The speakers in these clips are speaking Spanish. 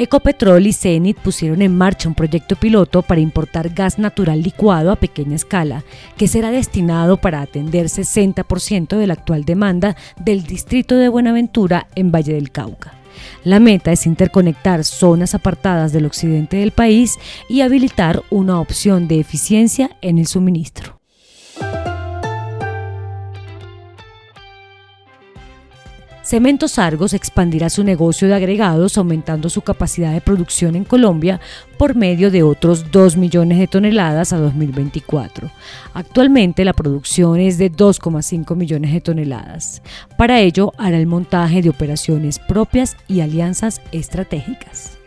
Ecopetrol y Cenit pusieron en marcha un proyecto piloto para importar gas natural licuado a pequeña escala, que será destinado para atender 60% de la actual demanda del distrito de Buenaventura en Valle del Cauca. La meta es interconectar zonas apartadas del occidente del país y habilitar una opción de eficiencia en el suministro. Cementos Argos expandirá su negocio de agregados aumentando su capacidad de producción en Colombia por medio de otros 2 millones de toneladas a 2024. Actualmente la producción es de 2,5 millones de toneladas. Para ello hará el montaje de operaciones propias y alianzas estratégicas.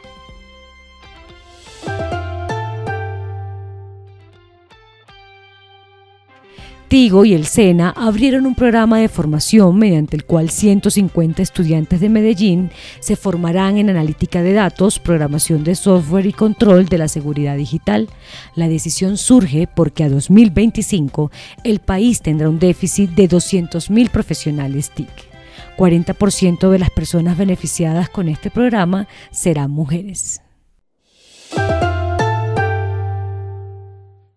Tigo y el SENA abrieron un programa de formación mediante el cual 150 estudiantes de Medellín se formarán en analítica de datos, programación de software y control de la seguridad digital. La decisión surge porque a 2025 el país tendrá un déficit de 200.000 profesionales TIC. 40% de las personas beneficiadas con este programa serán mujeres.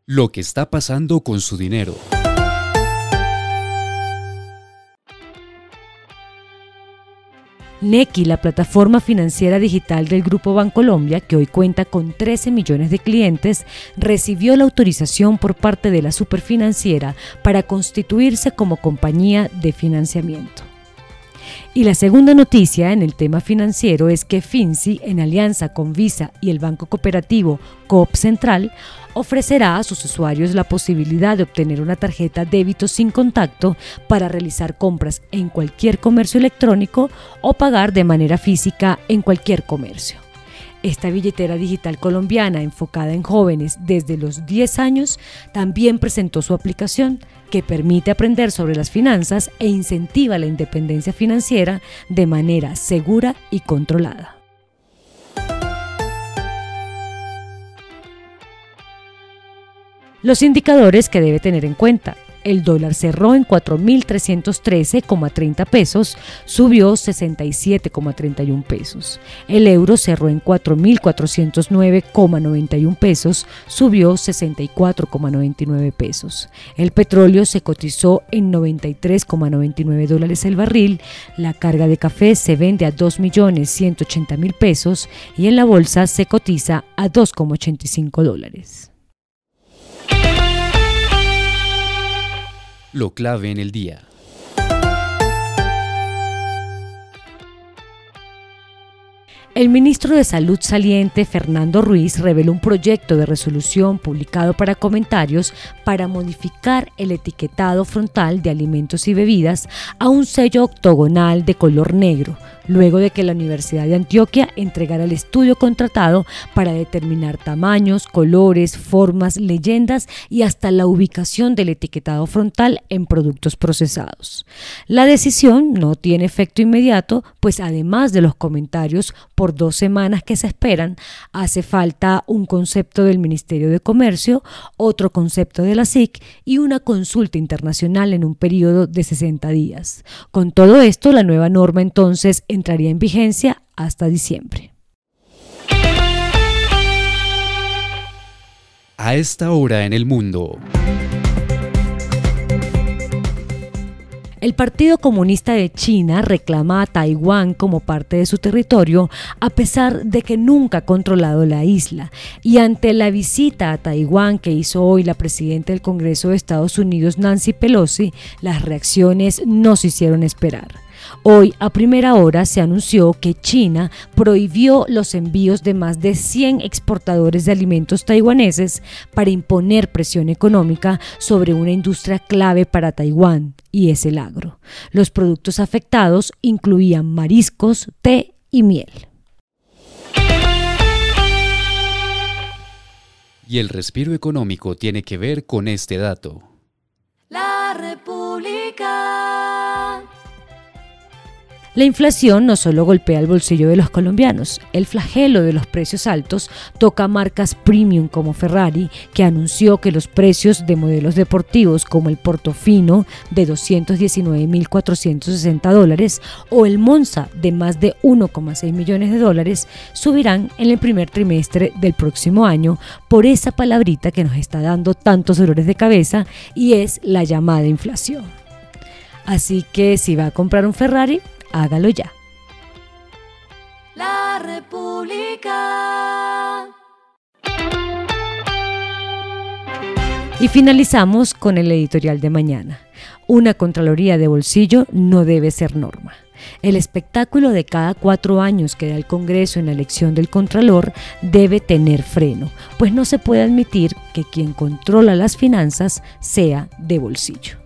Lo que está pasando con su dinero. Nequi, la plataforma financiera digital del Grupo Bancolombia, que hoy cuenta con 13 millones de clientes, recibió la autorización por parte de la superfinanciera para constituirse como compañía de financiamiento. Y la segunda noticia en el tema financiero es que Finci, en alianza con Visa y el Banco Cooperativo Coop Central, ofrecerá a sus usuarios la posibilidad de obtener una tarjeta débito sin contacto para realizar compras en cualquier comercio electrónico o pagar de manera física en cualquier comercio. Esta billetera digital colombiana enfocada en jóvenes desde los 10 años también presentó su aplicación que permite aprender sobre las finanzas e incentiva la independencia financiera de manera segura y controlada. Los indicadores que debe tener en cuenta. El dólar cerró en 4.313,30 pesos, subió 67,31 pesos. El euro cerró en 4.409,91 pesos, subió 64,99 pesos. El petróleo se cotizó en 93,99 dólares el barril. La carga de café se vende a 2.180.000 pesos y en la bolsa se cotiza a 2,85 dólares. Lo clave en el día. El ministro de Salud saliente, Fernando Ruiz, reveló un proyecto de resolución publicado para comentarios para modificar el etiquetado frontal de alimentos y bebidas a un sello octogonal de color negro, luego de que la Universidad de Antioquia entregara el estudio contratado para determinar tamaños, colores, formas, leyendas y hasta la ubicación del etiquetado frontal en productos procesados. La decisión no tiene efecto inmediato, pues además de los comentarios por dos semanas que se esperan, hace falta un concepto del Ministerio de Comercio, otro concepto de la SIC y una consulta internacional en un periodo de 60 días. Con todo esto, la nueva norma entonces entraría en vigencia hasta diciembre. A esta hora en el mundo. El Partido Comunista de China reclama a Taiwán como parte de su territorio a pesar de que nunca ha controlado la isla. Y ante la visita a Taiwán que hizo hoy la presidenta del Congreso de Estados Unidos, Nancy Pelosi, las reacciones no se hicieron esperar. Hoy, a primera hora, se anunció que China prohibió los envíos de más de 100 exportadores de alimentos taiwaneses para imponer presión económica sobre una industria clave para Taiwán, y es el agro. Los productos afectados incluían mariscos, té y miel. Y el respiro económico tiene que ver con este dato. La inflación no solo golpea el bolsillo de los colombianos, el flagelo de los precios altos toca marcas premium como Ferrari, que anunció que los precios de modelos deportivos como el Portofino de 219.460 dólares o el Monza de más de 1,6 millones de dólares subirán en el primer trimestre del próximo año por esa palabrita que nos está dando tantos dolores de cabeza y es la llamada inflación. Así que si va a comprar un Ferrari, hágalo ya. La República. Y finalizamos con el editorial de mañana. Una Contraloría de bolsillo no debe ser norma. El espectáculo de cada cuatro años que da el Congreso en la elección del Contralor debe tener freno, pues no se puede admitir que quien controla las finanzas sea de bolsillo.